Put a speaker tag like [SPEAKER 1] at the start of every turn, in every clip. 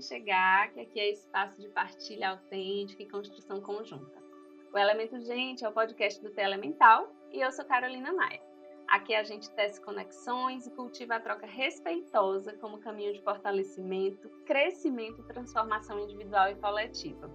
[SPEAKER 1] chegar, que aqui é espaço de partilha autêntica e construção conjunta. O Elemento Gente é o podcast do Telemental e eu sou Carolina Maia. Aqui a gente tece conexões e cultiva a troca respeitosa como caminho de fortalecimento, crescimento e transformação individual e coletiva.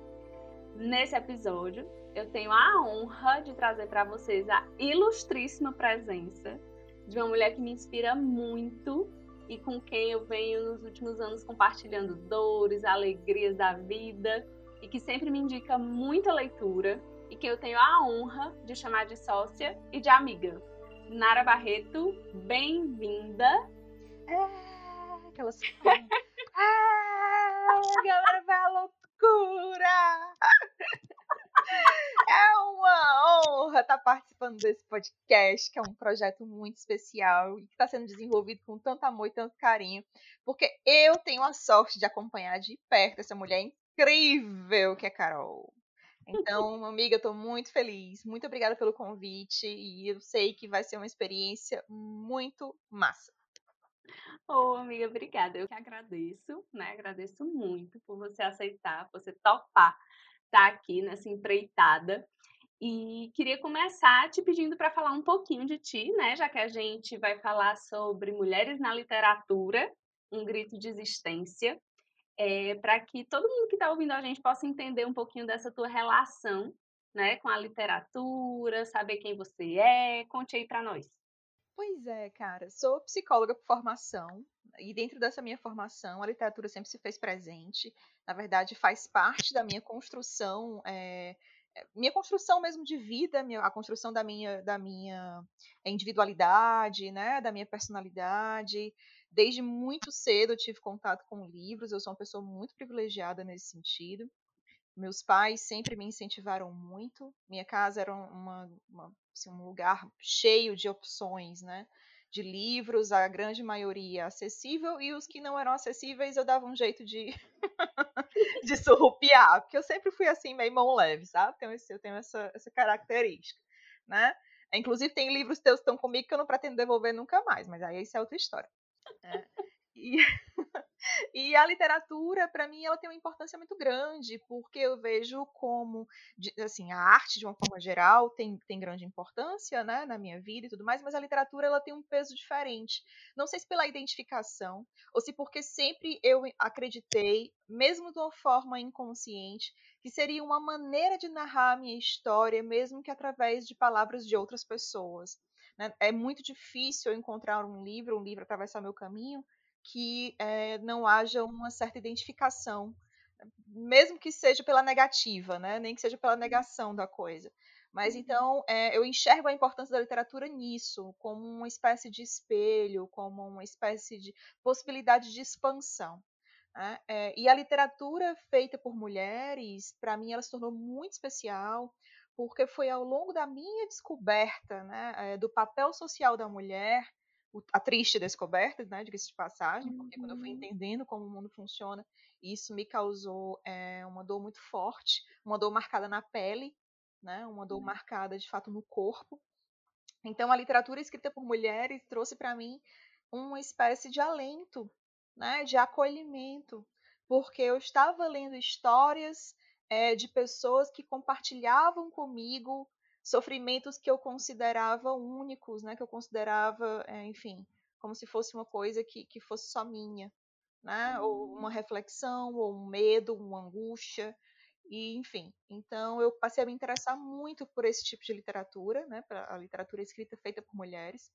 [SPEAKER 1] Nesse episódio, eu tenho a honra de trazer para vocês a ilustríssima presença de uma mulher que me inspira muito e com quem eu venho nos últimos anos compartilhando dores, alegrias da vida e que sempre me indica muita leitura e que eu tenho a honra de chamar de sócia e de amiga. Nara Barreto, bem-vinda.
[SPEAKER 2] É, aquelas. ah, galera vai à loucura! É uma honra estar participando desse podcast, que é um projeto muito especial e que está sendo desenvolvido com tanto amor e tanto carinho, porque eu tenho a sorte de acompanhar de perto essa mulher incrível que é Carol. Então, amiga, eu estou muito feliz. Muito obrigada pelo convite e eu sei que vai ser uma experiência muito massa.
[SPEAKER 1] Ô, oh, amiga, obrigada. Eu que agradeço, né? Agradeço muito por você aceitar, por você topar tá aqui nessa empreitada. E queria começar te pedindo para falar um pouquinho de ti, né? Já que a gente vai falar sobre mulheres na literatura, um grito de existência, é, para que todo mundo que está ouvindo a gente possa entender um pouquinho dessa tua relação, né, com a literatura, saber quem você é. Conte aí para nós.
[SPEAKER 2] Pois é, cara. Sou psicóloga por formação, e dentro dessa minha formação, a literatura sempre se fez presente. Na verdade, faz parte da minha construção, é, minha construção mesmo de vida, minha, a construção da minha, da minha individualidade, né, da minha personalidade. Desde muito cedo eu tive contato com livros, eu sou uma pessoa muito privilegiada nesse sentido. Meus pais sempre me incentivaram muito. Minha casa era uma, uma assim, um lugar cheio de opções, né? De livros, a grande maioria acessível, e os que não eram acessíveis eu dava um jeito de, de surrupiar, porque eu sempre fui assim, meio mão leve, sabe? Eu tenho essa, essa característica, né? Inclusive, tem livros teus que estão comigo que eu não pretendo devolver nunca mais, mas aí isso é outra história. É. E, e a literatura, para mim, ela tem uma importância muito grande, porque eu vejo como, assim, a arte, de uma forma geral, tem, tem grande importância, né, na minha vida e tudo mais, mas a literatura, ela tem um peso diferente. Não sei se pela identificação, ou se porque sempre eu acreditei, mesmo de uma forma inconsciente, que seria uma maneira de narrar a minha história, mesmo que através de palavras de outras pessoas. Né? É muito difícil eu encontrar um livro, um livro atravessar meu caminho, que é, não haja uma certa identificação, mesmo que seja pela negativa, né? nem que seja pela negação da coisa. Mas uhum. então é, eu enxergo a importância da literatura nisso, como uma espécie de espelho, como uma espécie de possibilidade de expansão. Né? É, e a literatura feita por mulheres, para mim, ela se tornou muito especial, porque foi ao longo da minha descoberta né, do papel social da mulher a triste descoberta, né, diga-se de passagem, porque quando eu fui uhum. entendendo como o mundo funciona, isso me causou é, uma dor muito forte, uma dor marcada na pele, né, uma dor uhum. marcada de fato no corpo. Então, a literatura escrita por mulheres trouxe para mim uma espécie de alento, né, de acolhimento, porque eu estava lendo histórias é, de pessoas que compartilhavam comigo sofrimentos que eu considerava únicos, né? Que eu considerava, é, enfim, como se fosse uma coisa que, que fosse só minha, né? Ou uma hum. reflexão, ou um medo, uma angústia, e enfim. Então eu passei a me interessar muito por esse tipo de literatura, né? A literatura escrita feita por mulheres.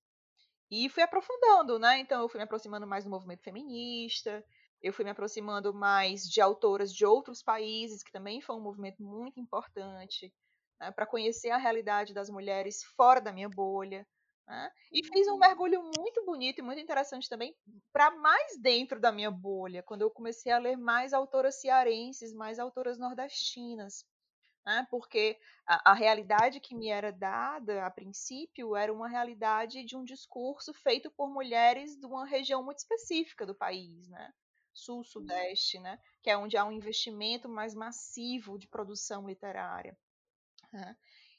[SPEAKER 2] E fui aprofundando, né? Então eu fui me aproximando mais do movimento feminista, eu fui me aproximando mais de autoras de outros países, que também foi um movimento muito importante né, para conhecer a realidade das mulheres fora da minha bolha. Né? E fiz um uhum. mergulho muito bonito e muito interessante também para mais dentro da minha bolha, quando eu comecei a ler mais autoras cearenses, mais autoras nordestinas. Né? Porque a, a realidade que me era dada a princípio era uma realidade de um discurso feito por mulheres de uma região muito específica do país, né? sul, sudeste, né? que é onde há um investimento mais massivo de produção literária. Né?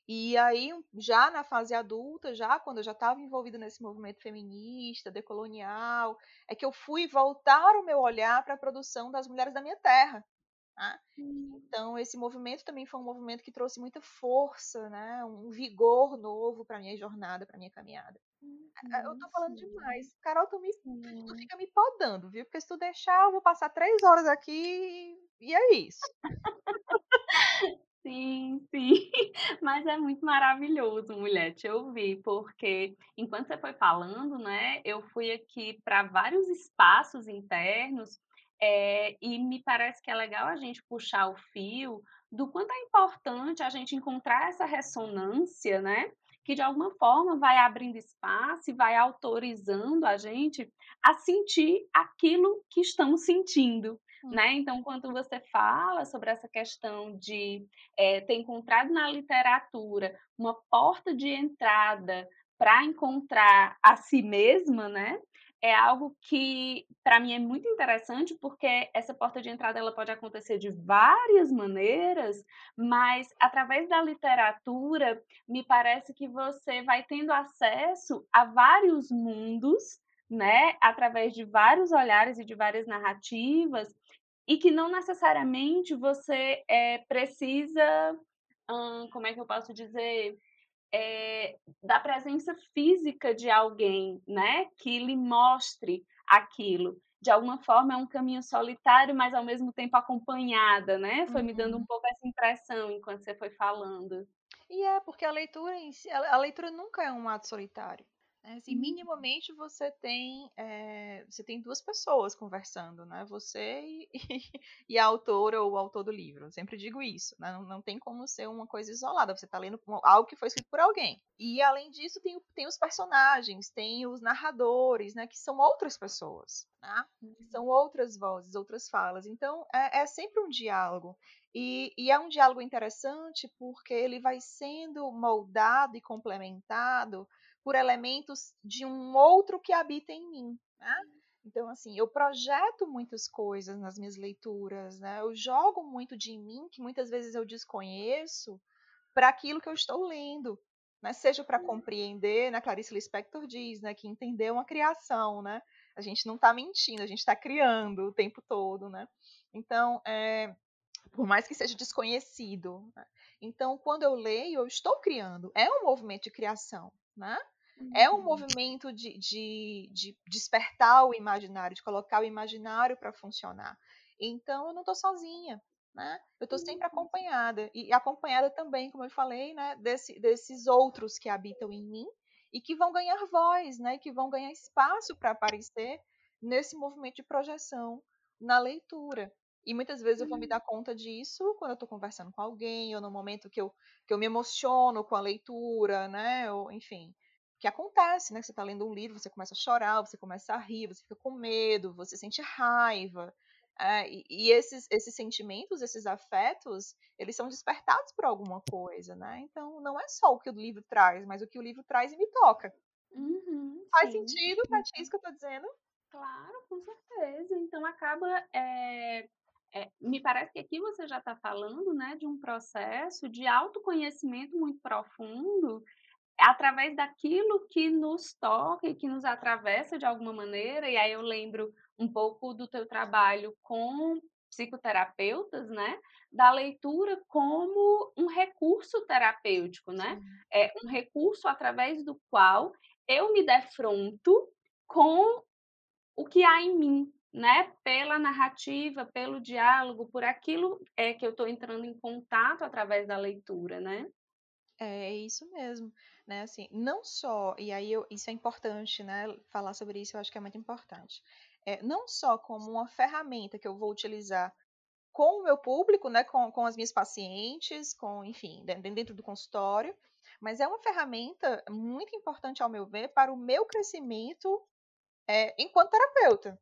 [SPEAKER 2] E aí, já na fase adulta, já quando eu já estava envolvida nesse movimento feminista, decolonial, é que eu fui voltar o meu olhar para a produção das mulheres da minha terra. Né? Hum. Então, esse movimento também foi um movimento que trouxe muita força, né? um vigor novo para a minha jornada, para a minha caminhada. Uhum, eu tô falando demais. Carol, tu, me, tu fica me podando, viu? Porque se tu deixar, eu vou passar três horas aqui e é isso.
[SPEAKER 1] Sim, sim. Mas é muito maravilhoso, mulher, te ouvir, porque enquanto você foi falando, né, eu fui aqui para vários espaços internos é, e me parece que é legal a gente puxar o fio do quanto é importante a gente encontrar essa ressonância, né? Que de alguma forma vai abrindo espaço e vai autorizando a gente a sentir aquilo que estamos sentindo. Né? Então, quando você fala sobre essa questão de é, ter encontrado na literatura uma porta de entrada para encontrar a si mesma, né? É algo que para mim é muito interessante porque essa porta de entrada ela pode acontecer de várias maneiras, mas através da literatura me parece que você vai tendo acesso a vários mundos, né? Através de vários olhares e de várias narrativas e que não necessariamente você é, precisa, hum, como é que eu posso dizer, é, da presença física de alguém, né, que lhe mostre aquilo. De alguma forma é um caminho solitário, mas ao mesmo tempo acompanhada, né? Foi uhum. me dando um uhum. pouco essa impressão enquanto você foi falando.
[SPEAKER 2] E é porque a leitura si, a leitura nunca é um ato solitário. Né? Assim, uhum. minimamente você tem é, você tem duas pessoas conversando, né? Você e, e, a autora ou o autor do livro. Eu sempre digo isso, né? não, não tem como ser uma coisa isolada. Você está lendo algo que foi escrito por alguém. E além disso tem, tem os personagens, tem os narradores, né? Que são outras pessoas, né? Uhum. São outras vozes, outras falas. Então é, é sempre um diálogo. E, e, é um diálogo interessante porque ele vai sendo moldado e complementado por elementos de um outro que habita em mim. Né? Então, assim, eu projeto muitas coisas nas minhas leituras, né? Eu jogo muito de mim, que muitas vezes eu desconheço, para aquilo que eu estou lendo. Né? Seja para compreender, né? Clarice Lispector diz, né? Que entender é uma criação, né? A gente não está mentindo, a gente está criando o tempo todo, né? Então, é, por mais que seja desconhecido. Né? Então, quando eu leio, eu estou criando. É um movimento de criação né? É um uhum. movimento de, de, de despertar o imaginário, de colocar o imaginário para funcionar. Então, eu não estou sozinha, né? Eu estou sempre uhum. acompanhada. E acompanhada também, como eu falei, né, desse, desses outros que habitam em mim e que vão ganhar voz, né? Que vão ganhar espaço para aparecer nesse movimento de projeção na leitura. E muitas vezes eu vou me dar conta disso quando eu estou conversando com alguém, ou no momento que eu, que eu me emociono com a leitura, né? Ou, enfim, que acontece, né? Você está lendo um livro, você começa a chorar, você começa a rir, você fica com medo, você sente raiva. É, e, e esses, esses sentimentos, esses afetos, eles são despertados por alguma coisa, né? Então, não é só o que o livro traz, mas o que o livro traz e me toca.
[SPEAKER 1] Uhum,
[SPEAKER 2] Faz sim. sentido pra ti isso que eu tô dizendo?
[SPEAKER 1] Claro, com certeza. Então, acaba é, é, me parece que aqui você já está falando né, de um processo de autoconhecimento muito profundo através daquilo que nos toca e que nos atravessa de alguma maneira. E aí eu lembro um pouco do teu trabalho com psicoterapeutas, né? Da leitura como um recurso terapêutico, né? É um recurso através do qual eu me defronto com o que há em mim, né, pela narrativa, pelo diálogo, por aquilo é que eu estou entrando em contato através da leitura, né?
[SPEAKER 2] É, é isso mesmo, né? Assim, não só, e aí eu, isso é importante, né? Falar sobre isso eu acho que é muito importante. É, não só como uma ferramenta que eu vou utilizar com o meu público, né? Com, com as minhas pacientes, com, enfim, dentro do consultório, mas é uma ferramenta muito importante, ao meu ver, para o meu crescimento é, enquanto terapeuta,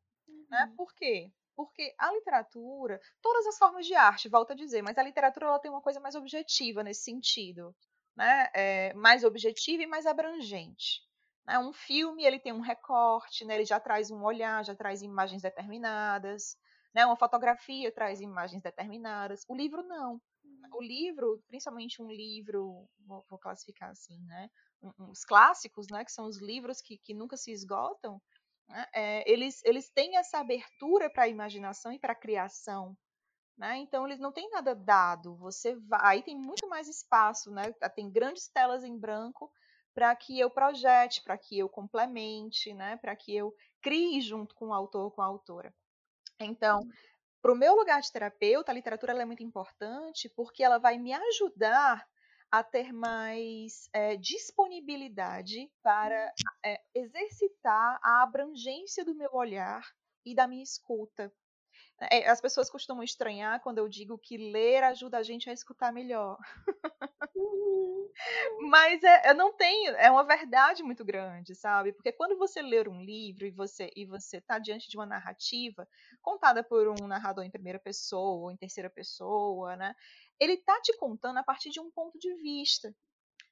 [SPEAKER 2] né? Uhum. Por quê? Porque a literatura, todas as formas de arte, volto a dizer, mas a literatura ela tem uma coisa mais objetiva nesse sentido, né? É, mais objetiva e mais abrangente. Né? Um filme ele tem um recorte, né? ele já traz um olhar, já traz imagens determinadas. Né? Uma fotografia traz imagens determinadas. O livro não. O livro, principalmente um livro, vou, vou classificar assim, né? Um, os clássicos, né? Que são os livros que, que nunca se esgotam, né? é, eles, eles têm essa abertura para a imaginação e para a criação. Né? Então eles não têm nada dado. Você vai, aí tem muito mais espaço, né? Tem grandes telas em branco para que eu projete, para que eu complemente, né? Para que eu crie junto com o autor, com a autora. Então, para o meu lugar de terapeuta, a literatura é muito importante porque ela vai me ajudar a ter mais é, disponibilidade para é, exercitar a abrangência do meu olhar e da minha escuta. É, as pessoas costumam estranhar quando eu digo que ler ajuda a gente a escutar melhor. Uhum. Mas é, eu não tenho, é uma verdade muito grande, sabe? Porque quando você ler um livro e você e você está diante de uma narrativa contada por um narrador em primeira pessoa ou em terceira pessoa, né? Ele tá te contando a partir de um ponto de vista.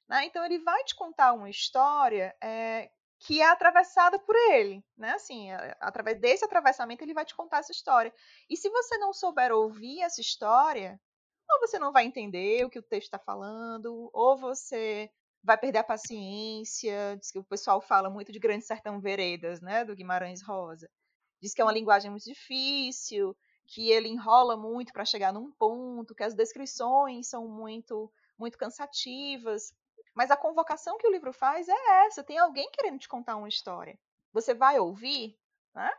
[SPEAKER 2] Né? Então ele vai te contar uma história é, que é atravessada por ele, né? Assim, através desse atravessamento ele vai te contar essa história. E se você não souber ouvir essa história, ou você não vai entender o que o texto está falando, ou você vai perder a paciência. Diz que o pessoal fala muito de Grande Sertão Veredas, né? Do Guimarães Rosa. Diz que é uma linguagem muito difícil, que ele enrola muito para chegar num ponto, que as descrições são muito muito cansativas. Mas a convocação que o livro faz é essa: tem alguém querendo te contar uma história. Você vai ouvir, né?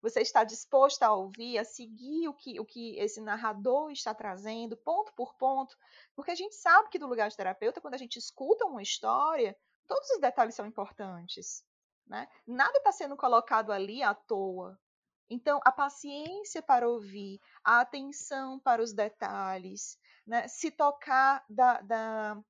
[SPEAKER 2] Você está disposto a ouvir, a seguir o que, o que esse narrador está trazendo, ponto por ponto, porque a gente sabe que do lugar de terapeuta, quando a gente escuta uma história, todos os detalhes são importantes. Né? Nada está sendo colocado ali à toa. Então, a paciência para ouvir, a atenção para os detalhes, né? se tocar da, da,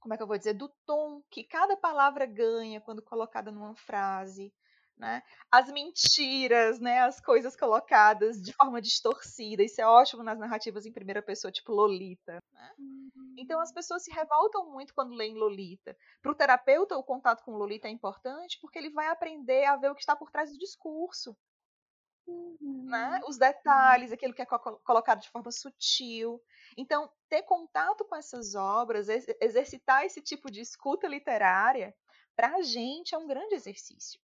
[SPEAKER 2] como é que eu vou dizer, do tom que cada palavra ganha quando colocada numa frase, né? As mentiras, né? As coisas colocadas de forma distorcida. Isso é ótimo nas narrativas em primeira pessoa, tipo Lolita. Né? Então as uhum. pessoas se revoltam muito quando leem Lolita. Para o terapeuta, o contato com Lolita é importante porque ele vai aprender a ver o que está por trás do discurso. Uhum. Né? Os detalhes, aquilo que é colocado de forma sutil. Então, ter contato com essas obras, exercitar esse tipo de escuta literária, para a gente é um grande exercício.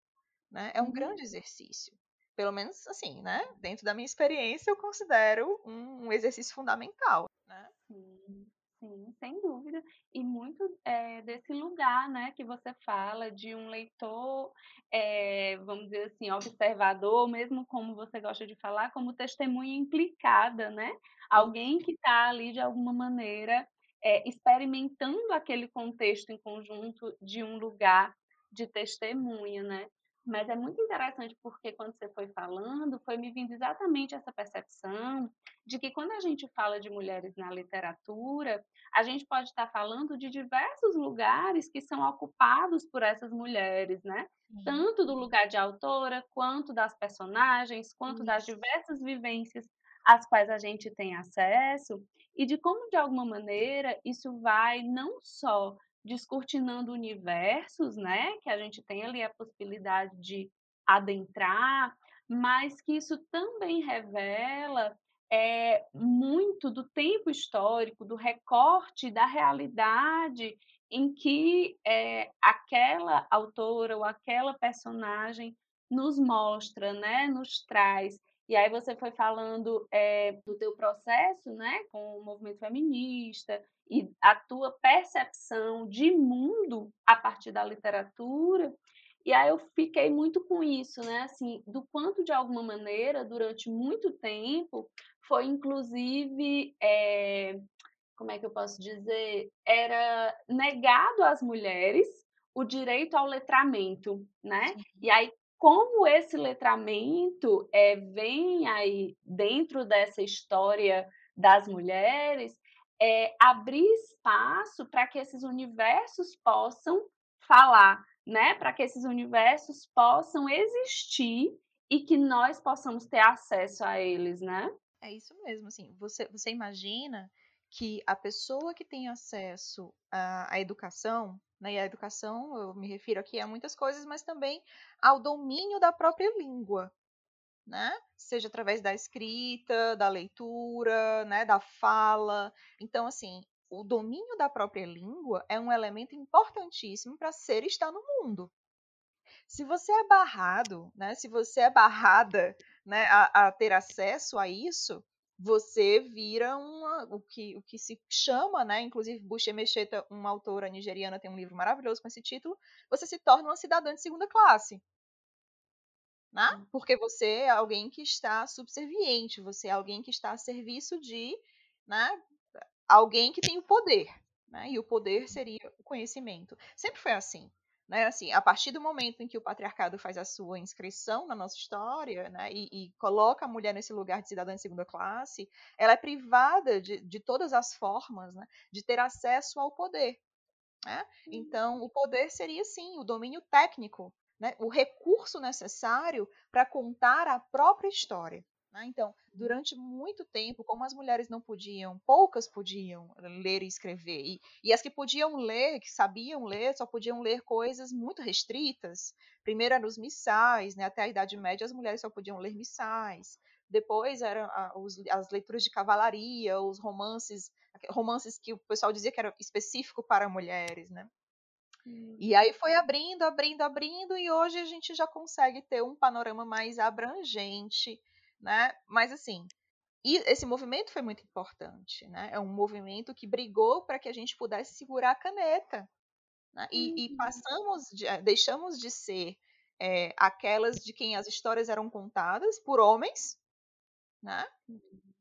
[SPEAKER 2] Né? É um uhum. grande exercício. Pelo menos, assim, né? Dentro da minha experiência, eu considero um, um exercício fundamental. Né?
[SPEAKER 1] Sim. Sim, sem dúvida. E muito é, desse lugar, né, que você fala, de um leitor, é, vamos dizer assim, observador, mesmo como você gosta de falar, como testemunha implicada, né? Alguém que está ali, de alguma maneira, é, experimentando aquele contexto em conjunto de um lugar de testemunha, né? Mas é muito interessante porque quando você foi falando, foi me vindo exatamente essa percepção de que quando a gente fala de mulheres na literatura, a gente pode estar falando de diversos lugares que são ocupados por essas mulheres, né? Sim. Tanto do lugar de autora, quanto das personagens, quanto das diversas vivências às quais a gente tem acesso, e de como, de alguma maneira, isso vai não só descortinando universos, né? Que a gente tem ali a possibilidade de adentrar, mas que isso também revela é, muito do tempo histórico, do recorte da realidade em que é, aquela autora ou aquela personagem nos mostra, né, nos traz. E aí você foi falando é, do teu processo, né, com o movimento feminista e a tua percepção de mundo a partir da literatura. E aí eu fiquei muito com isso, né, assim, do quanto de alguma maneira, durante muito tempo, foi inclusive, é, como é que eu posso dizer, era negado às mulheres o direito ao letramento, né? E aí como esse letramento é, vem aí dentro dessa história das mulheres, é, abrir espaço para que esses universos possam falar, né? Para que esses universos possam existir e que nós possamos ter acesso a eles, né?
[SPEAKER 2] É isso mesmo, assim, você, você imagina que a pessoa que tem acesso à, à educação, né, e a educação, eu me refiro aqui a muitas coisas, mas também ao domínio da própria língua. né? Seja através da escrita, da leitura, né, da fala. Então, assim, o domínio da própria língua é um elemento importantíssimo para ser e estar no mundo. Se você é barrado, né, se você é barrada né, a, a ter acesso a isso, você vira uma, o, que, o que se chama, né, inclusive Bush Emecheta, uma autora nigeriana, tem um livro maravilhoso com esse título, você se torna uma cidadã de segunda classe. Né? Porque você é alguém que está subserviente, você é alguém que está a serviço de né, alguém que tem o poder. Né? E o poder seria o conhecimento. Sempre foi assim. Né, assim, a partir do momento em que o patriarcado faz a sua inscrição na nossa história né, e, e, coloca a mulher nesse lugar de cidadã de segunda classe, ela é privada de, de todas as formas né, de ter acesso ao poder. Né? Então, o poder seria, sim, o domínio técnico, né, o recurso necessário para contar a própria história. Né? Então, durante muito tempo, como as mulheres não podiam, poucas podiam ler e escrever, e, e, as que podiam ler, que sabiam ler, só podiam ler coisas muito restritas. Primeiro eram os missais, né? até a Idade Média as mulheres só podiam ler missais. Depois eram as leituras de cavalaria, os romances, romances que o pessoal dizia que era específico para mulheres, né? E aí foi abrindo, abrindo, abrindo, e hoje a gente já consegue ter um panorama mais abrangente né? Mas assim, e esse movimento foi muito importante, né? É um movimento que brigou para que a gente pudesse segurar a caneta, né? e, uhum. e, passamos, de, eh, deixamos de ser é, aquelas de quem as histórias eram contadas por homens, né?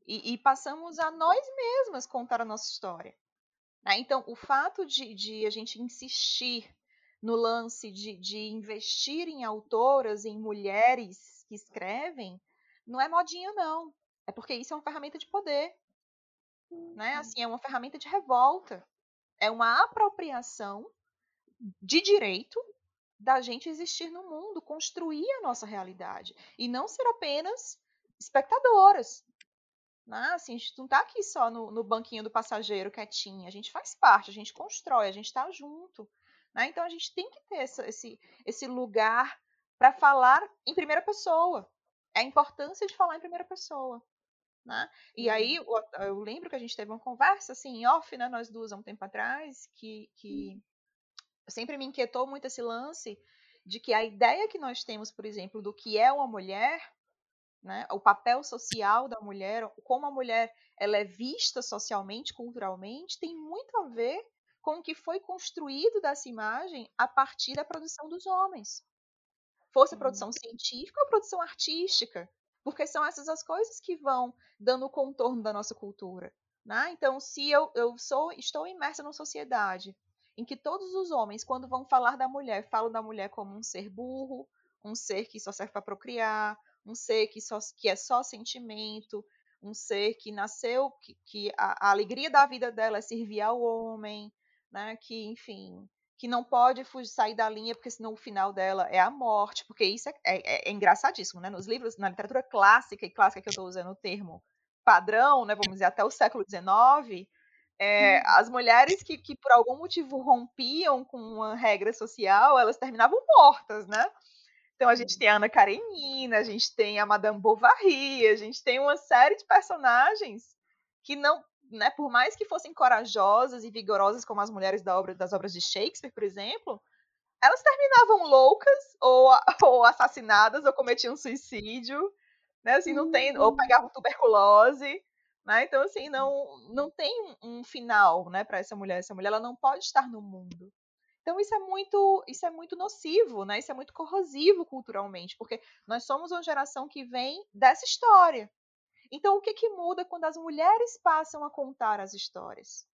[SPEAKER 2] E, e passamos a nós mesmas contar a nossa história. Né? Então, o fato de, de, a gente insistir no lance de, de investir em autoras, em mulheres que escrevem, não é modinha, não. É porque isso é uma ferramenta de poder. Né? Uhum. Assim, é uma ferramenta de revolta. É uma apropriação de direito da gente existir no mundo, construir a nossa realidade. E não ser apenas espectadoras. Né? Assim, a gente não está aqui só no, no, banquinho do passageiro quietinho. A gente faz parte, a gente constrói, a gente está junto. Né? Então a gente tem que ter essa, esse, esse lugar para falar em primeira pessoa a importância de falar em primeira pessoa. Né? E aí uhum. eu, lembro que a gente teve uma conversa assim, em off, né, nós duas há um tempo atrás, que, que sempre me inquietou muito esse lance de que a ideia que nós temos, por exemplo, do que é uma mulher, né, o papel social da mulher, como a mulher ela é vista socialmente, culturalmente, tem muito a ver com o que foi construído dessa imagem a partir da produção dos homens fosse produção científica ou produção artística, porque são essas as coisas que vão dando o contorno da nossa cultura. Né? Então, se eu, eu sou, estou imersa numa sociedade em que todos os homens, quando vão falar da mulher, falam da mulher como um ser burro, um ser que só serve para procriar, um ser que, só, que é só sentimento, um ser que nasceu, que, que a, a, alegria da vida dela é servir ao homem, né? que, enfim, que não pode fugir, sair da linha, porque senão o final dela é a morte, porque isso é, é, é engraçadíssimo, né? Nos livros, na literatura clássica, e clássica que eu estou usando o termo padrão, né, vamos dizer, até o século XIX, é, as mulheres que, que por algum motivo rompiam com uma regra social, elas terminavam mortas, né? Então a gente tem a Ana Karenina, a gente tem a Madame Bovary, a gente tem uma série de personagens que não né, por mais que fossem corajosas e vigorosas como as mulheres da obra, das obras de Shakespeare, por exemplo, elas terminavam loucas ou, ou assassinadas ou cometiam suicídio, né? Assim, não tem, ou uhum. pegavam tuberculose, né? Então assim, não não tem um final, né, para essa mulher. Essa mulher ela não pode estar no mundo. Então isso é muito, isso é muito nocivo, né? Isso é muito corrosivo culturalmente, porque nós somos uma geração que vem dessa história, então, o que, que muda quando as mulheres passam a contar as histórias?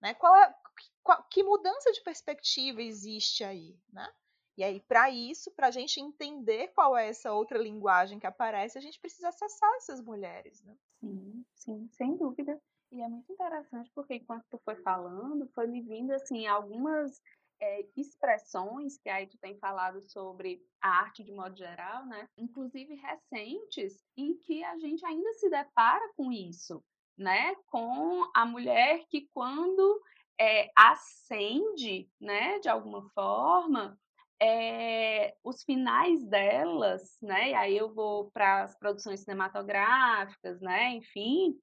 [SPEAKER 2] Né? Qual é, qual, que mudança de perspectiva existe aí? Né? E aí, para isso, para a gente entender qual é essa outra linguagem que aparece, a gente precisa acessar essas mulheres. Né?
[SPEAKER 1] Sim, sim, sem dúvida. E é muito interessante porque enquanto tu foi falando, foi me vindo assim algumas é, expressões que aí tu tem falado sobre a arte de modo geral, né? Inclusive recentes, em que a gente ainda se depara com isso, né? Com a mulher que quando é, ascende, né, de alguma forma, é, os finais delas, né? E aí eu vou para as produções cinematográficas, né? Enfim,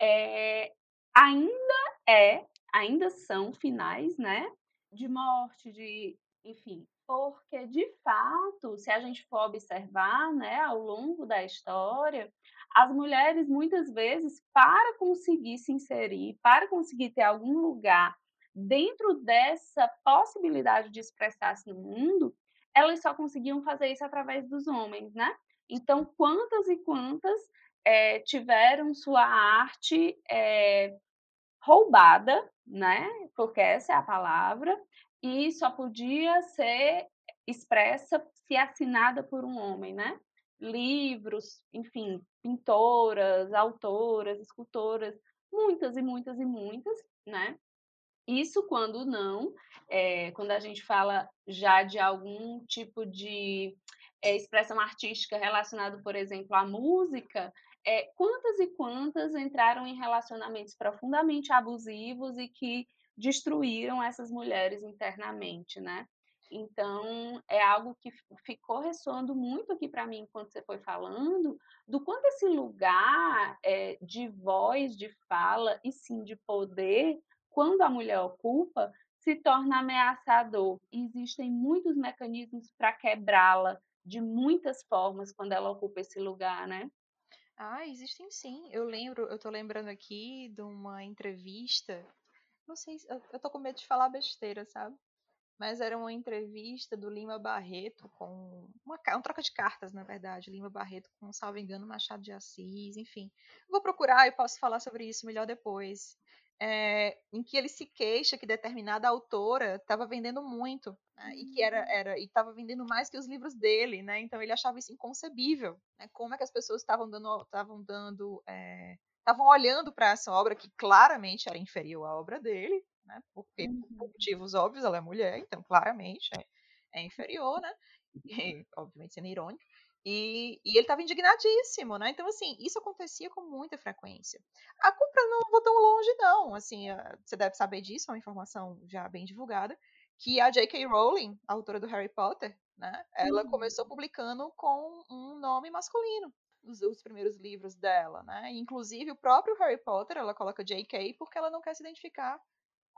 [SPEAKER 1] é, ainda é, ainda são finais, né? De morte, de, enfim, porque de fato, se a gente for observar, né, ao longo da história, as mulheres muitas vezes para conseguir se inserir, para conseguir ter algum lugar dentro dessa possibilidade de expressar-se no mundo, elas só conseguiam fazer isso através dos homens, né? Então, quantas e quantas é, tiveram sua arte é, roubada, né? Porque essa é a palavra, e só podia ser expressa se assinada por um homem, né? Livros, enfim, pintoras, autoras, escultoras, muitas e muitas e muitas, né? Isso quando não, é, quando a gente fala já de algum tipo de é, expressão artística relacionado, por exemplo, à música, é, quantas e quantas entraram em relacionamentos profundamente abusivos e que destruíram essas mulheres internamente, né? Então, é algo que ficou ressoando muito aqui para mim enquanto você foi falando, do quanto esse lugar é, de voz, de fala e sim de poder quando a mulher ocupa, se torna ameaçador. Existem muitos mecanismos para quebrá-la de muitas formas quando ela ocupa esse lugar, né?
[SPEAKER 2] Ah, existem sim. Eu lembro, eu tô lembrando aqui de uma entrevista. Não sei, eu, eu tô com medo de falar besteira, sabe? Mas era uma entrevista do Lima Barreto com uma, um troca de cartas, na verdade, Lima Barreto com, salvo engano, Machado de Assis, enfim. Vou procurar e posso falar sobre isso melhor depois é, em que ele se queixa que determinada autora estava vendendo muito né, e que era, hum. era e estava vendendo mais que os livros dele, né? Então ele achava isso inconcebível. Né, como é que as pessoas estavam dando estavam dando estavam é, olhando para essa obra que claramente era inferior à obra dele, né? Porque uhum. por motivos óbvios ela é mulher, então claramente é, é inferior, né? E, obviamente sendo irônico. E, e, ele estava indignadíssimo, né? Então, assim, isso acontecia com muita frequência. A culpa não vou tão longe, não. Assim, você deve saber disso, é uma informação já bem divulgada, que a J.K. Rowling, a autora do Harry Potter, né? Ela uhum. começou publicando com um nome masculino. Os, os, primeiros livros dela, né? Inclusive o próprio Harry Potter, ela coloca J.K. porque ela não quer se identificar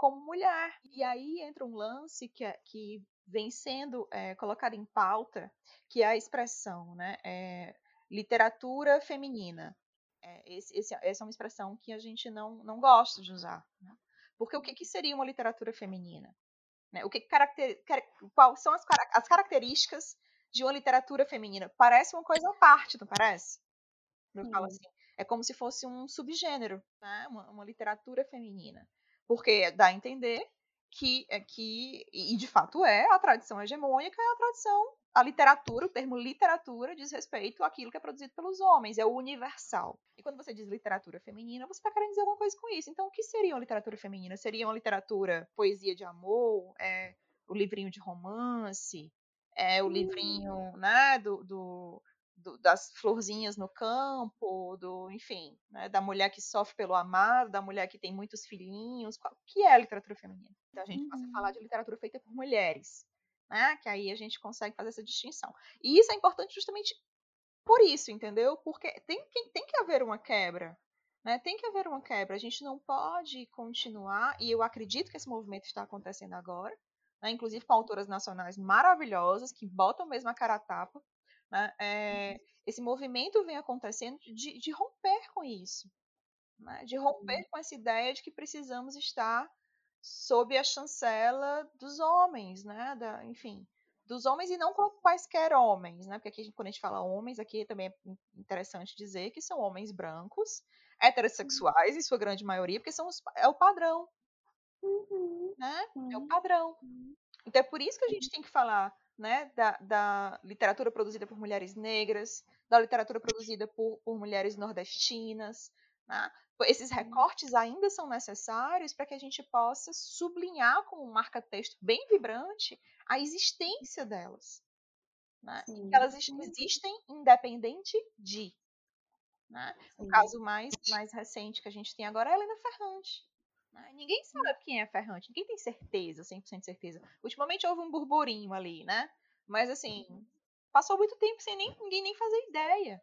[SPEAKER 2] como mulher. E aí entra um lance que, é, que vem sendo é, colocado em pauta, que é a expressão, né? É, literatura feminina. É, esse, esse, essa é uma expressão que a gente não, não gosta de usar. Né? Porque o que, que seria uma literatura feminina? Né? O que caracter, quais são as, as características de uma literatura feminina? Parece uma coisa à parte, não parece? Eu falo assim, é como se fosse um subgênero, né? uma, uma literatura feminina. Porque dá a entender que, é que, e de fato é, a tradição hegemônica é a tradição, a literatura, o termo literatura diz respeito àquilo que é produzido pelos homens, é o universal. E quando você diz literatura feminina, você está querendo dizer alguma coisa com isso. Então, o que seria uma literatura feminina? Seria uma literatura poesia de amor, é, o livrinho de romance, é o livrinho hum. né, do, do do, das florzinhas no campo, do, enfim, né, da mulher que sofre pelo amado, da mulher que tem muitos filhinhos, qual, que é a literatura feminina? Então a gente uhum. passa a falar uhum. de literatura feita por mulheres, né, que aí a gente consegue fazer essa distinção. E isso é importante justamente por isso, entendeu? Porque tem, tem que haver uma quebra, né? Tem que haver uma quebra. A gente não pode continuar, e eu acredito que esse movimento está acontecendo agora, né? inclusive com autoras nacionais maravilhosas que botam mesmo a cara a tapa né? É, esse movimento vem acontecendo de, de romper com isso, né? de romper uhum. com essa ideia de que precisamos estar sob a chancela dos homens, né? Da, enfim, dos homens e não quaisquer homens, né? Porque aqui, quando a gente fala homens, aqui também é interessante dizer que são homens brancos, heterossexuais, em sua grande maioria, porque são os, é o padrão. Uhum. Né? É o padrão. Uhum. Então é por isso que a gente tem que falar né, da, da, literatura produzida por mulheres negras, da literatura produzida por, por mulheres nordestinas. Né? Esses uhum. recortes ainda são necessários para que a gente possa sublinhar com um marca-texto bem vibrante a existência delas. Né? Elas existem independente de. Né? O caso mais, mais recente que a gente tem agora é a Helena Ferrante. Né? Ninguém sabe quem é Ferrante, ninguém tem certeza, 100% certeza. Ultimamente houve um burburinho ali, né? Mas assim, passou muito tempo sem nem, ninguém nem fazer ideia.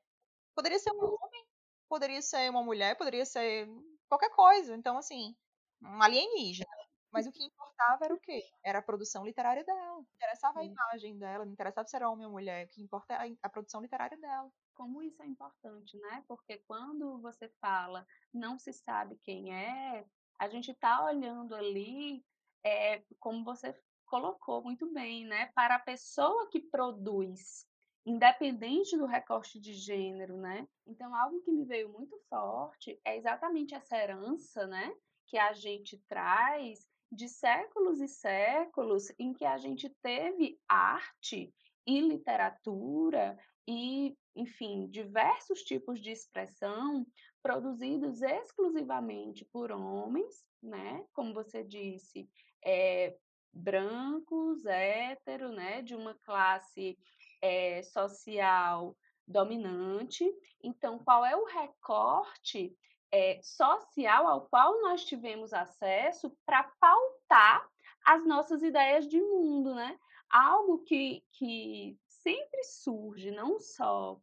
[SPEAKER 2] Poderia ser um homem, poderia ser uma mulher, poderia ser qualquer coisa. Então, assim, um alienígena. Mas o que importava era o quê? Era a produção literária dela. Não interessava a imagem dela, não interessava se era homem ou mulher. O que importa é a produção literária dela.
[SPEAKER 1] Como isso é importante, né? Porque quando você fala não se sabe quem é, a gente está olhando ali, é, como você colocou muito bem, né? Para a pessoa que produz, independente do recorte de gênero, né? Então, algo que me veio muito forte é exatamente essa herança, né? Que a gente traz de séculos e séculos em que a gente teve arte e literatura e, enfim, diversos tipos de expressão produzidos exclusivamente por homens, né? Como você disse, é, brancos, hétero, né? De uma classe é, social dominante. Então, qual é o recorte é, social ao qual nós tivemos acesso para pautar as nossas ideias de mundo, né? Algo que, que sempre surge, não só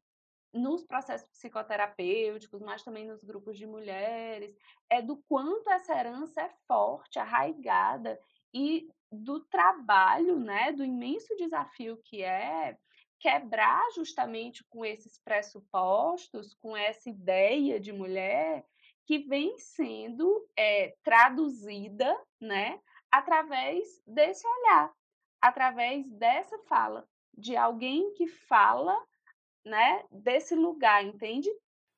[SPEAKER 1] nos processos psicoterapêuticos, mas também nos grupos de mulheres, é do quanto essa herança é forte, arraigada e do trabalho, né, do imenso desafio que é quebrar justamente com esses pressupostos, com essa ideia de mulher que vem sendo é, traduzida, né, através desse olhar, através dessa fala, de alguém que fala, né, desse lugar, entende?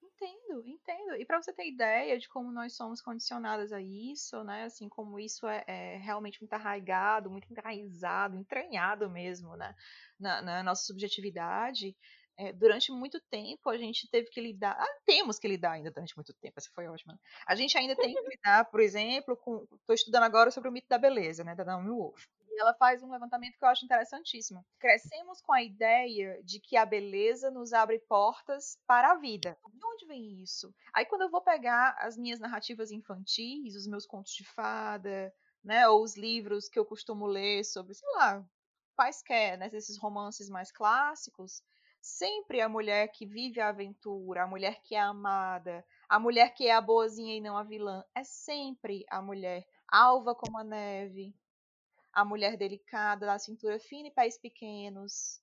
[SPEAKER 2] Entendo, entendo. E para você ter ideia de como nós somos condicionadas a isso, né? Assim, como isso é, é realmente muito arraigado, muito enraizado, entranhado mesmo, né? Na, na nossa subjetividade. É, durante muito tempo a gente teve que lidar. Ah, temos que lidar ainda durante muito tempo, essa foi ótima. A gente ainda tem que lidar, por exemplo, com. Estou estudando agora sobre o mito da beleza, né? Da Naomi Wolf ela faz um levantamento que eu acho interessantíssimo. Crescemos com a ideia de que a beleza nos abre portas para a vida. De onde vem isso? Aí quando eu vou pegar as minhas narrativas infantis, os meus contos de fada, né, ou os livros que eu costumo ler sobre, sei lá, quaisquer, né, esses romances mais clássicos, sempre a mulher que vive a aventura, a mulher que é amada, a mulher que é a boazinha e não a vilã, é sempre a mulher alva como a neve, a mulher delicada, da cintura fina e pés pequenos,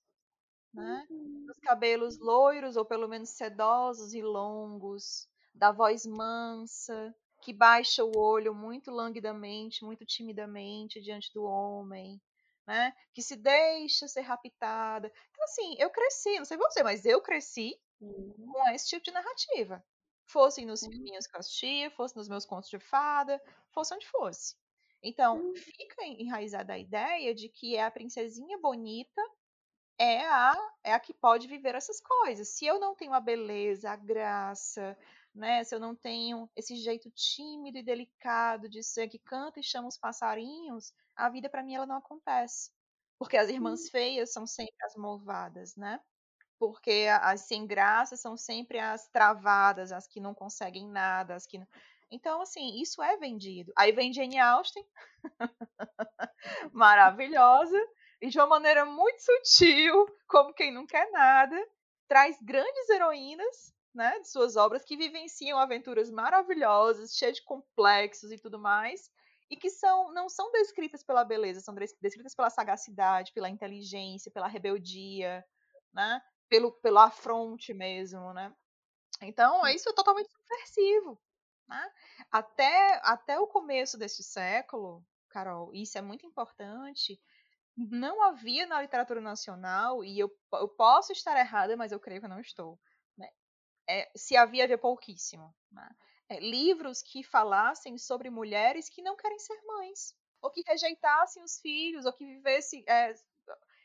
[SPEAKER 2] né? Uhum. Dos cabelos loiros ou pelo menos sedosos e longos, da voz mansa, que baixa o olho muito languidamente, muito timidamente diante do homem, né? Que se deixa ser raptada. Então assim, eu cresci, não sei você, mas eu cresci uhum. com esse tipo de narrativa. Fossem nos uhum. filminhos que eu assistia, fosse nos meus contos de fada, fosse onde fosse. Então, hum. fica enraizada a ideia de que é a princesinha bonita é a, é a que pode viver essas coisas. Se eu não tenho a beleza, a graça, né? Se eu não tenho esse jeito tímido e delicado de ser que canta e chama os passarinhos, a vida para mim ela não acontece. Porque as irmãs hum. feias são sempre as malvadas, né? Porque as sem graça são sempre as travadas, as que não conseguem nada, as que. Então, assim, isso é vendido. Aí vem Jane Austen, maravilhosa, e de uma maneira muito sutil, como quem não quer nada, traz grandes heroínas né, de suas obras que vivenciam aventuras maravilhosas, cheias de complexos e tudo mais, e que são não são descritas pela beleza, são descritas pela sagacidade, pela inteligência, pela rebeldia, né, pelo, pelo afronte mesmo, né? Então, isso é totalmente subversivo. Né? Até, até o começo deste século, Carol, isso é muito importante, não havia na literatura nacional, e eu, eu posso estar errada, mas eu creio que não estou, né? é, se havia, havia pouquíssimo. Né? É, livros que falassem sobre mulheres que não querem ser mães, ou que rejeitassem os filhos, ou que vivessem é,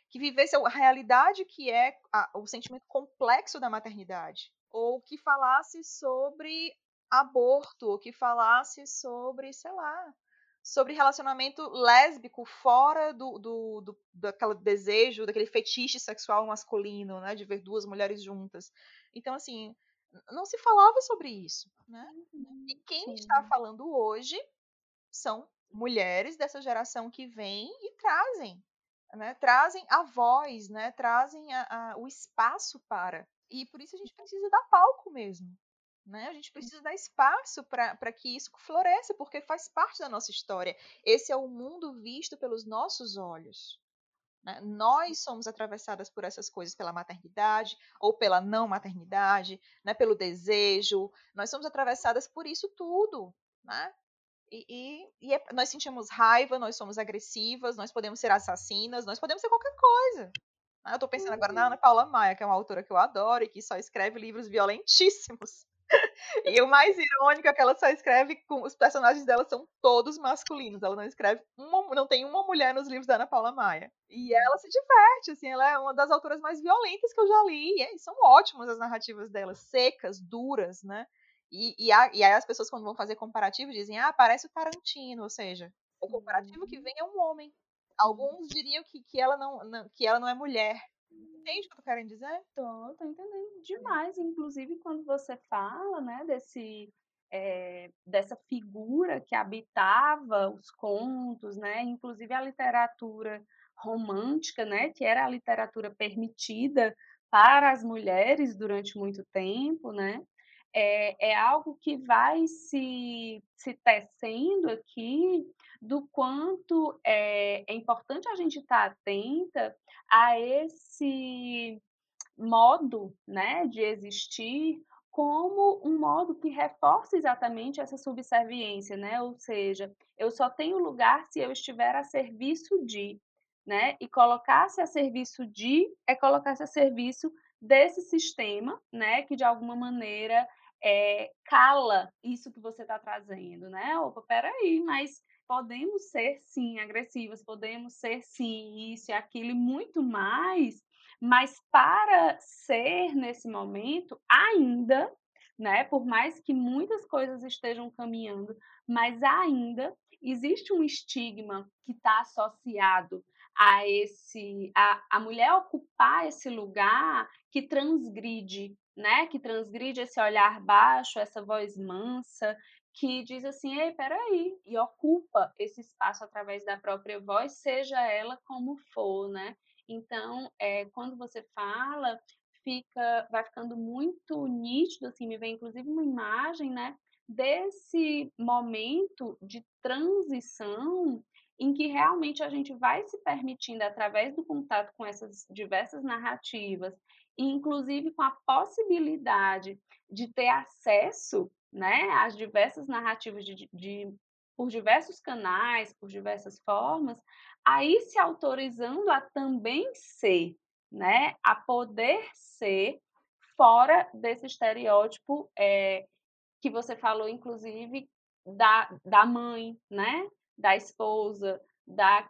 [SPEAKER 2] que vivesse a realidade que é a, o sentimento complexo da maternidade, ou que falasse sobre aborto, ou que falasse sobre, sei lá, sobre relacionamento lésbico fora do, do, do daquele desejo, daquele fetiche sexual masculino, né, de ver duas mulheres juntas. Então, assim, não se falava sobre isso, né? E uhum, quem Sim. está falando hoje são mulheres dessa geração que vem e trazem né, trazem a voz, né, trazem a, a, o espaço para. E por isso a gente precisa dar palco mesmo. Né? A gente precisa dar espaço para que isso floresça, porque faz parte da nossa história. Esse é o mundo visto pelos nossos olhos. Né? Nós somos atravessadas por essas coisas, pela maternidade ou pela não maternidade, né? pelo desejo. Nós somos atravessadas por isso tudo. Né? E, e, e é, nós sentimos raiva, nós somos agressivas, nós podemos ser assassinas, nós podemos ser qualquer coisa. Né? Eu estou pensando agora na Ana Paula Maia, que é uma autora que eu adoro e que só escreve livros violentíssimos. E o mais irônico é que ela só escreve com os personagens dela são todos masculinos. Ela não escreve uma, não tem uma mulher nos livros da Ana Paula Maia. E ela se diverte, assim, ela é uma das autoras mais violentas que eu já li. E são ótimas as narrativas dela, secas, duras, né? E, e, a, e aí as pessoas, quando vão fazer comparativo, dizem, ah, parece o Tarantino, ou seja, o comparativo que vem é um homem. Alguns diriam que, que, ela, não, não, que ela não é mulher. Entende o que eu tô querendo dizer?
[SPEAKER 1] Tô, tô entendendo demais. Inclusive, quando você fala, né, desse, é, dessa figura que habitava os contos, né, inclusive a literatura romântica, né, que era a literatura permitida para as mulheres durante muito tempo, né, é, é algo que vai se, se tecendo aqui do quanto é, é importante a gente estar tá atenta a esse modo né, de existir como um modo que reforça exatamente essa subserviência, né? Ou seja, eu só tenho lugar se eu estiver a serviço de, né? E colocar-se a serviço de é colocar-se a serviço desse sistema, né? Que de alguma maneira é, cala isso que você está trazendo, né? Opa, peraí, mas podemos ser sim agressivas, podemos ser sim isso e aquilo e muito mais, mas para ser nesse momento ainda, né? Por mais que muitas coisas estejam caminhando, mas ainda existe um estigma que está associado a esse a, a mulher ocupar esse lugar que transgride né, que transgride esse olhar baixo, essa voz mansa, que diz assim, ei, peraí, e ocupa esse espaço através da própria voz, seja ela como for, né? Então, é, quando você fala, fica, vai ficando muito nítido, assim, me vem inclusive uma imagem, né, desse momento de transição em que realmente a gente vai se permitindo, através do contato com essas diversas narrativas, e inclusive com a possibilidade de ter acesso né, às diversas narrativas de, de, por diversos canais, por diversas formas, aí se autorizando a também ser, né, a poder ser fora desse estereótipo é, que você falou, inclusive, da, da mãe, né, da esposa, da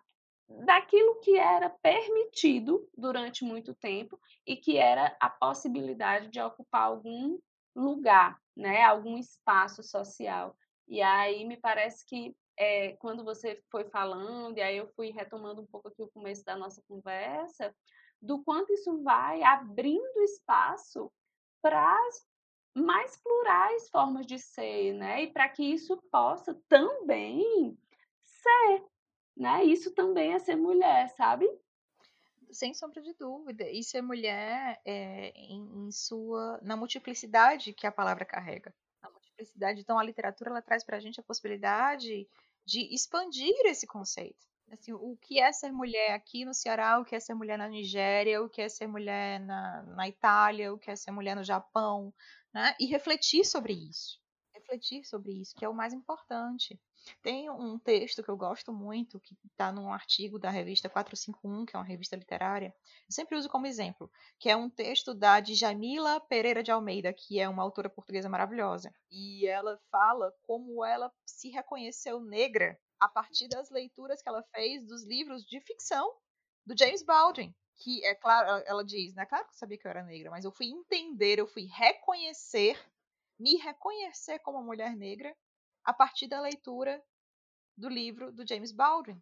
[SPEAKER 1] daquilo que era permitido durante muito tempo e que era a possibilidade de ocupar algum lugar, né, algum espaço social. E aí me parece que é, quando você foi falando, e aí eu fui retomando um pouco aqui o começo da nossa conversa, do quanto isso vai abrindo espaço para mais plurais formas de ser, né? E para que isso possa também ser, né? Isso também é ser mulher, sabe?
[SPEAKER 2] Sem sombra de dúvida. E ser mulher é, em, em, sua na multiplicidade que a palavra carrega. A multiplicidade. Então a literatura ela traz para a gente a possibilidade de expandir esse conceito. Assim, o que é ser mulher aqui no Ceará, o que é ser mulher na Nigéria, o que é ser mulher na, na Itália, o que é ser mulher no Japão, né? E refletir sobre isso. Refletir sobre isso, que é o mais importante. Tem um texto que eu gosto muito, que está num artigo da revista 451, que é uma revista literária, eu sempre uso como exemplo, que é um texto da Djamila Pereira de Almeida, que é uma autora portuguesa maravilhosa. E ela fala como ela se reconheceu negra a partir das leituras que ela fez dos livros de ficção do James Baldwin. Que é claro, ela diz, né? Claro que eu sabia que eu era negra, mas eu fui entender, eu fui reconhecer, me reconhecer como mulher negra a partir da leitura do livro do James Baldwin.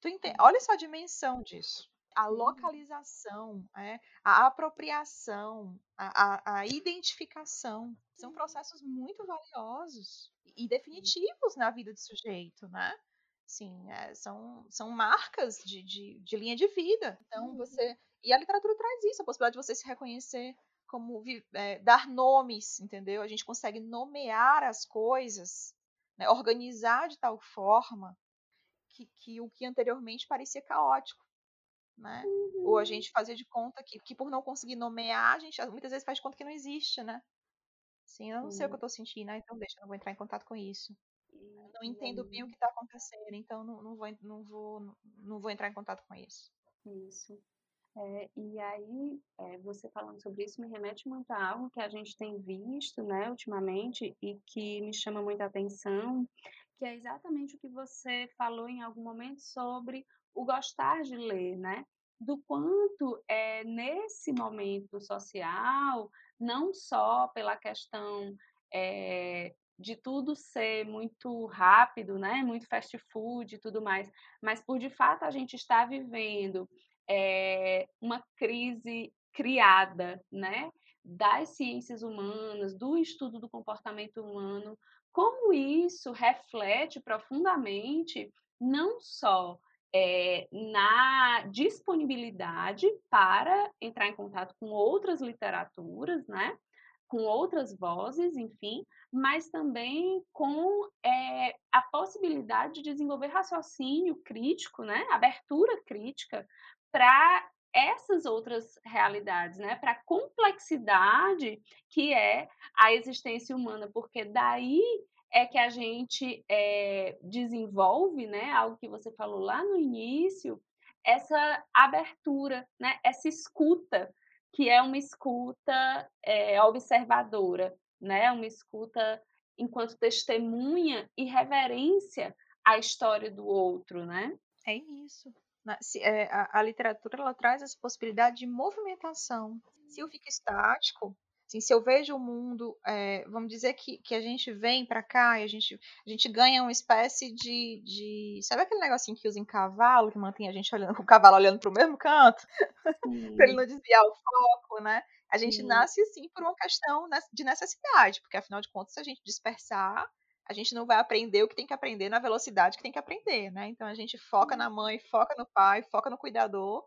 [SPEAKER 2] Tu entende? Olha só a dimensão disso. A localização, é, a apropriação, a, a, a identificação são processos muito valiosos e definitivos na vida do sujeito, né? Sim, é, são, são marcas de, de, de, linha de vida. Então, uhum. você. E a literatura traz isso, a possibilidade de você se reconhecer como é, dar nomes, entendeu? A gente consegue nomear as coisas, né? organizar de tal forma que, que o que anteriormente parecia caótico. Né? Uhum. Ou a uhum. gente fazia de conta que, que por não conseguir nomear, a gente muitas vezes faz de conta que não existe, né? Sim, eu não sei o que eu estou sentindo, né? então deixa, eu não vou entrar em contato com isso não entendo bem o que está acontecendo, então não, não, vou, não, vou, não vou entrar em contato com isso.
[SPEAKER 1] Isso. É, e aí, é, você falando sobre isso me remete muito a algo que a gente tem visto, né, ultimamente, e que me chama muita atenção, que é exatamente o que você falou em algum momento sobre o gostar de ler, né? Do quanto é nesse momento social, não só pela questão é, de tudo ser muito rápido, né? Muito fast food e tudo mais, mas por de fato a gente está vivendo é, uma crise criada, né? Das ciências humanas, do estudo do comportamento humano, como isso reflete profundamente não só é, na disponibilidade para entrar em contato com outras literaturas, né? com outras vozes, enfim, mas também com é, a possibilidade de desenvolver raciocínio crítico, né? abertura crítica para essas outras realidades, né? para a complexidade que é a existência humana, porque daí é que a gente é, desenvolve, né? algo que você falou lá no início, essa abertura, né? essa escuta que é uma escuta é, observadora, né? Uma escuta enquanto testemunha e reverência à história do outro, né?
[SPEAKER 2] É isso. É, a, a literatura ela traz essa possibilidade de movimentação. Se eu fico estático, Assim, se eu vejo o mundo, é, vamos dizer que, que a gente vem para cá e a gente, a gente ganha uma espécie de, de. Sabe aquele negocinho que usa em cavalo, que mantém a gente olhando, o cavalo olhando para o mesmo canto, para ele não desviar o foco, né? A gente Sim. nasce assim por uma questão de necessidade, porque afinal de contas, se a gente dispersar, a gente não vai aprender o que tem que aprender na velocidade que tem que aprender, né? Então a gente foca na mãe, foca no pai, foca no cuidador,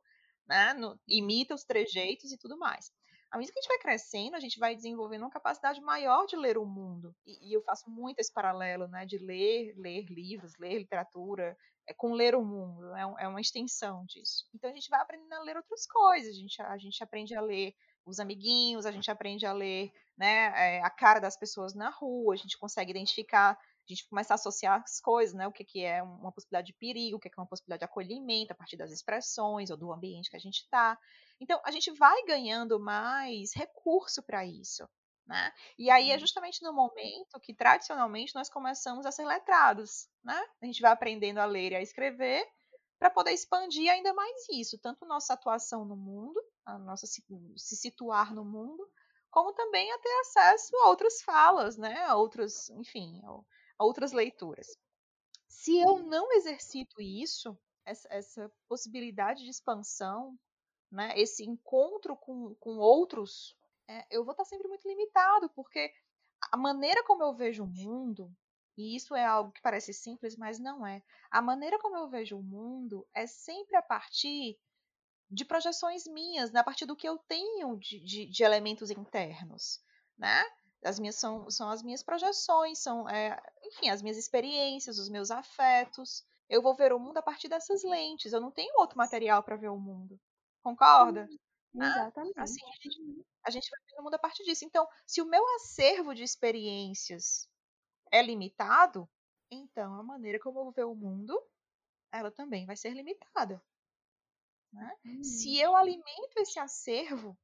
[SPEAKER 2] né? No, imita os trejeitos e tudo mais à medida que a gente vai crescendo, a gente vai desenvolvendo uma capacidade maior de ler o mundo. E, e eu faço muito esse paralelo, né, de ler, ler livros, ler literatura, é, com ler o mundo, é, um, é, uma extensão disso. Então a gente vai aprendendo a ler outras coisas, a gente, a gente aprende a ler os amiguinhos, a gente aprende a ler né, é, a cara das pessoas na rua, a gente consegue identificar a gente começa a associar as coisas, né? O que, que é uma possibilidade de perigo, o que é uma possibilidade de acolhimento a partir das expressões ou do ambiente que a gente está. Então, a gente vai ganhando mais recurso para isso. Né? E aí é justamente no momento que tradicionalmente nós começamos a ser letrados, né? A gente vai aprendendo a ler e a escrever para poder expandir ainda mais isso, tanto nossa atuação no mundo, a nossa se, situar no mundo, como também a ter acesso a outras falas, né? A outros, enfim, outras leituras. Se eu não exercito isso, essa, essa possibilidade de expansão, né, esse encontro com, com outros, é, eu vou estar sempre muito limitado, porque a maneira como eu vejo o mundo, e isso é algo que parece simples, mas não é. A maneira como eu vejo o mundo é sempre a partir de projeções minhas, né, a partir do que eu tenho de, de, de elementos internos, né? as minhas são, são as minhas projeções, são, é, enfim, as minhas experiências, os meus afetos. Eu vou ver o mundo a partir dessas lentes. Eu não tenho outro material para ver o mundo. Concorda?
[SPEAKER 1] Sim, exatamente.
[SPEAKER 2] Ah, assim, a gente, a gente vai ver o mundo a partir disso. Então, se o meu acervo de experiências é limitado, então a maneira como eu vou ver o mundo, ela também vai ser limitada. Né? Hum. Se eu alimento esse acervo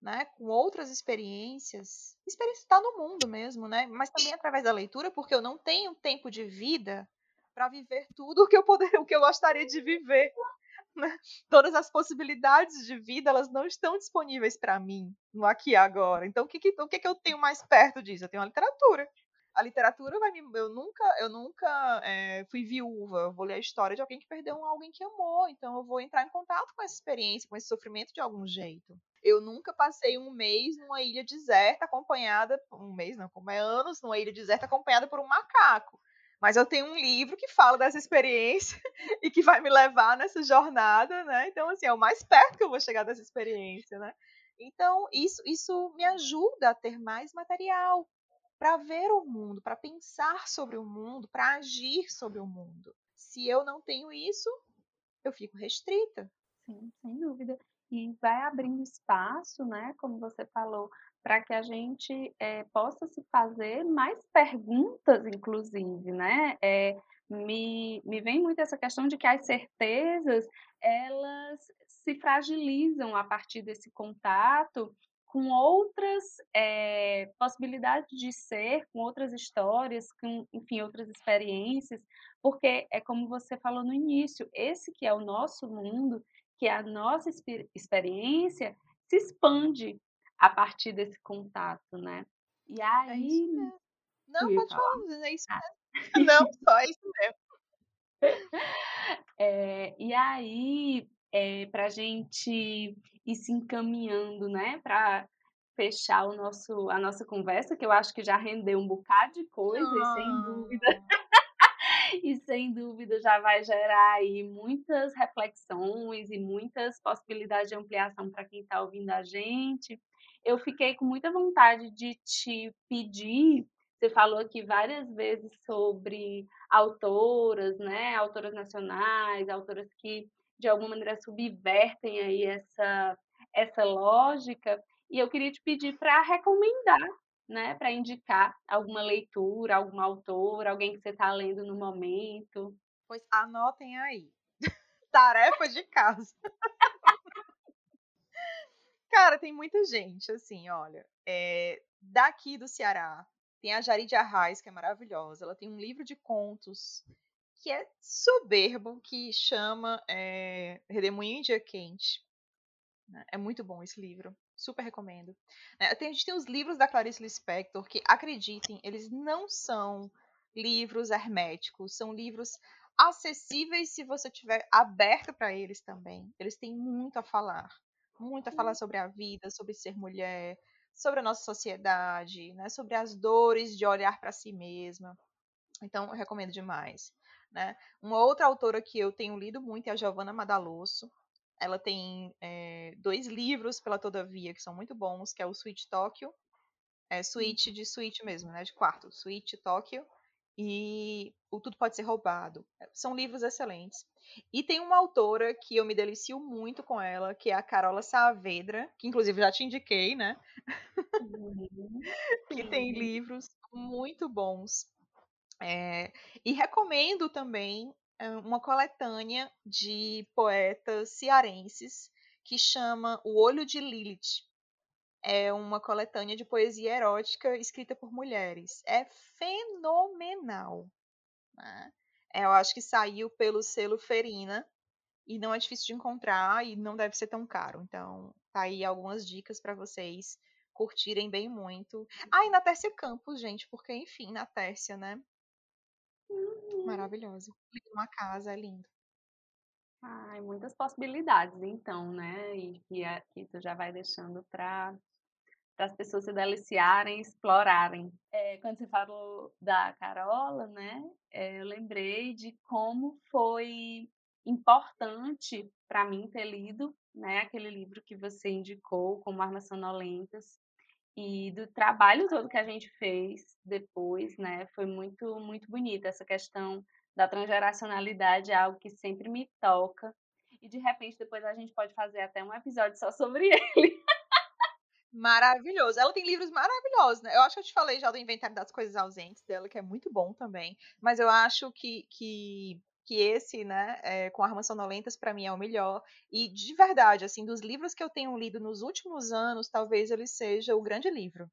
[SPEAKER 2] né, com outras experiências, experiência está no mundo mesmo, né, mas também através da leitura, porque eu não tenho tempo de vida para viver tudo o que eu poder, o que eu gostaria de viver. Né? Todas as possibilidades de vida elas não estão disponíveis para mim no aqui e agora. Então o que, que, o que, que eu tenho mais perto disso? Eu tenho a literatura. A literatura vai me. Eu nunca, eu nunca é, fui viúva. Eu vou ler a história de alguém que perdeu um, alguém que amou. Então eu vou entrar em contato com essa experiência, com esse sofrimento de algum jeito. Eu nunca passei um mês numa ilha deserta acompanhada, um mês não, como é anos, numa ilha deserta acompanhada por um macaco. mas eu tenho um livro que fala dessa experiência e que vai me levar nessa jornada, né? Então, assim, é o mais perto que eu vou chegar dessa experiência, né? Então, isso, isso me ajuda a ter mais material para ver o mundo, para pensar sobre o mundo, para agir sobre o mundo. Se eu não tenho isso, eu fico restrita.
[SPEAKER 1] Sim, sem dúvida. E vai abrindo espaço, né, como você falou, para que a gente é, possa se fazer mais perguntas, inclusive, né? É, me, me vem muito essa questão de que as certezas, elas se fragilizam a partir desse contato com outras é, possibilidades de ser, com outras histórias, com, enfim, outras experiências, porque é como você falou no início, esse que é o nosso mundo, que é a nossa experiência, se expande a partir desse contato, né?
[SPEAKER 2] E aí... É isso mesmo. Não, pode falar, é isso ah. mesmo. Não, só é isso mesmo.
[SPEAKER 1] É, e aí, é, para a gente ir se encaminhando, né, para fechar o nosso, a nossa conversa, que eu acho que já rendeu um bocado de coisa, oh. e sem dúvida, e sem dúvida já vai gerar aí muitas reflexões e muitas possibilidades de ampliação para quem está ouvindo a gente. Eu fiquei com muita vontade de te pedir você falou aqui várias vezes sobre autoras, né? Autoras nacionais, autoras que de alguma maneira subvertem aí essa, essa lógica. E eu queria te pedir para recomendar, né, para indicar alguma leitura, alguma autora, alguém que você está lendo no momento.
[SPEAKER 2] Pois anotem aí. Tarefa de casa. Cara, tem muita gente, assim, olha. É, daqui do Ceará, tem a Jaride Arraes, que é maravilhosa. Ela tem um livro de contos que é soberbo, que chama é, Redemoinho em Dia Quente. Né, é muito bom esse livro, super recomendo. Né, a gente tem os livros da Clarice Lispector, que, acreditem, eles não são livros herméticos, são livros acessíveis se você estiver aberto para eles também. Eles têm muito a falar, muito a falar uhum. sobre a vida, sobre ser mulher, sobre a nossa sociedade, né, sobre as dores de olhar para si mesma. Então, eu recomendo demais. Né? Uma outra autora que eu tenho lido muito é a Giovanna Madalosso. Ela tem é, dois livros pela Todavia que são muito bons, que é o Sweet Tóquio, é Suite de suíte mesmo, né, de quarto, Sweet Tóquio e O Tudo Pode Ser Roubado. São livros excelentes. E tem uma autora que eu me delicio muito com ela, que é a Carola Saavedra, que inclusive já te indiquei, né? Uhum. que tem livros muito bons. É, e recomendo também uma coletânea de poetas cearenses que chama O Olho de Lilith. É uma coletânea de poesia erótica escrita por mulheres. É fenomenal. Né? É, eu acho que saiu pelo selo Ferina e não é difícil de encontrar e não deve ser tão caro. Então, tá aí algumas dicas para vocês curtirem bem muito. Ah, e na Tércia Campos, gente, porque enfim, na Tércia, né? Uhum. Maravilhoso. Uma casa é lindo.
[SPEAKER 1] Ai, muitas possibilidades, então, né? E que, a, que tu já vai deixando para as pessoas se deliciarem, explorarem. É, quando você falou da Carola, né? É, eu lembrei de como foi importante para mim ter lido, né? Aquele livro que você indicou, como Armas Sonolentas, e do trabalho todo que a gente fez depois, né? Foi muito, muito bonita essa questão da transgeracionalidade, é algo que sempre me toca. E de repente depois a gente pode fazer até um episódio só sobre ele.
[SPEAKER 2] Maravilhoso. Ela tem livros maravilhosos, né? Eu acho que eu te falei já do Inventário das Coisas Ausentes dela, que é muito bom também. Mas eu acho que, que que esse, né, é, com Armas Sonolentas, para mim é o melhor. E de verdade, assim, dos livros que eu tenho lido nos últimos anos, talvez ele seja o grande livro.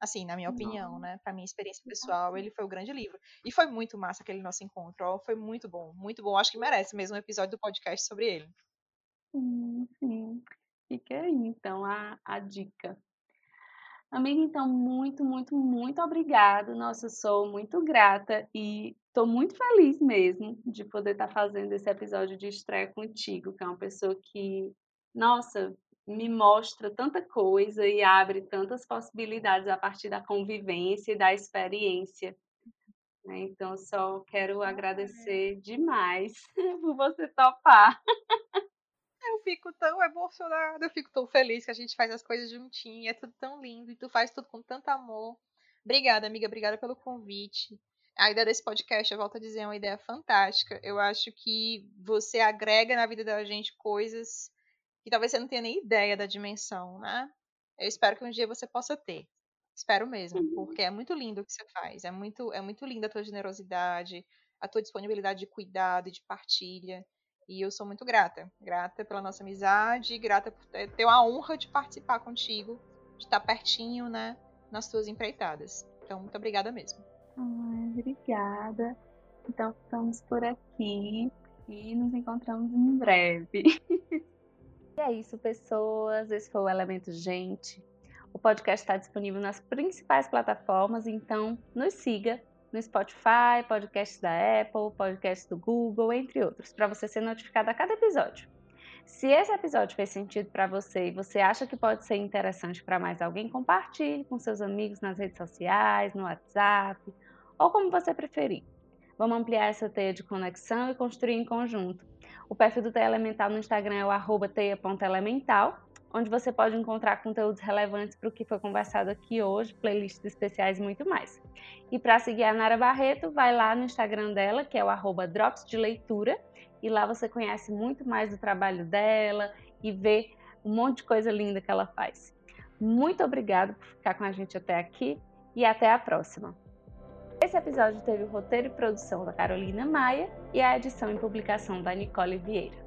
[SPEAKER 2] Assim, na minha opinião, Não. né? Para minha experiência pessoal, ele foi o grande livro. E foi muito massa aquele nosso encontro, ó, foi muito bom, muito bom. Acho que merece mesmo um episódio do podcast sobre ele.
[SPEAKER 1] Sim, sim. Fica aí, então, a, a dica. Amiga, então, muito, muito, muito obrigada. Nossa, sou muito grata e estou muito feliz mesmo de poder estar tá fazendo esse episódio de estreia contigo, que é uma pessoa que, nossa, me mostra tanta coisa e abre tantas possibilidades a partir da convivência e da experiência Né? Então, só quero agradecer demais por você topar.
[SPEAKER 2] Eu fico tão emocionada, eu fico tão feliz que a gente faz as coisas juntinho, é tudo tão lindo e tu faz tudo com tanto amor. Obrigada, amiga, obrigada pelo convite. A ideia desse podcast, eu volto a dizer, é uma ideia fantástica. Eu acho que você agrega na vida da gente coisas que talvez você não tenha nem ideia da dimensão, né? Eu espero que um dia você possa ter. Espero mesmo, uhum. porque é muito lindo o que você faz. É muito, é muito linda a tua generosidade, a tua disponibilidade de cuidado e de partilha. E eu sou muito grata. Grata pela nossa amizade, grata por ter, ter a honra de participar contigo, de estar pertinho, né, nas tuas empreitadas. Então, muito obrigada mesmo.
[SPEAKER 1] Ai, obrigada. Então, ficamos por aqui e nos encontramos em breve. e é isso, pessoas. Esse foi o Elemento Gente. O podcast está disponível nas principais plataformas, então nos siga no Spotify, podcast da Apple, podcast do Google, entre outros, para você ser notificado a cada episódio. Se esse episódio fez sentido para você e você acha que pode ser interessante para mais alguém, compartilhe com seus amigos nas redes sociais, no WhatsApp ou como você preferir. Vamos ampliar essa teia de conexão e construir em conjunto. O perfil do Teia Elemental no Instagram é o teia.elemental onde você pode encontrar conteúdos relevantes para o que foi conversado aqui hoje, playlists especiais e muito mais. E para seguir a Nara Barreto, vai lá no Instagram dela, que é o arroba Drops de Leitura, e lá você conhece muito mais do trabalho dela e vê um monte de coisa linda que ela faz. Muito obrigada por ficar com a gente até aqui e até a próxima. Esse episódio teve o roteiro e produção da Carolina Maia e a edição e publicação da Nicole Vieira.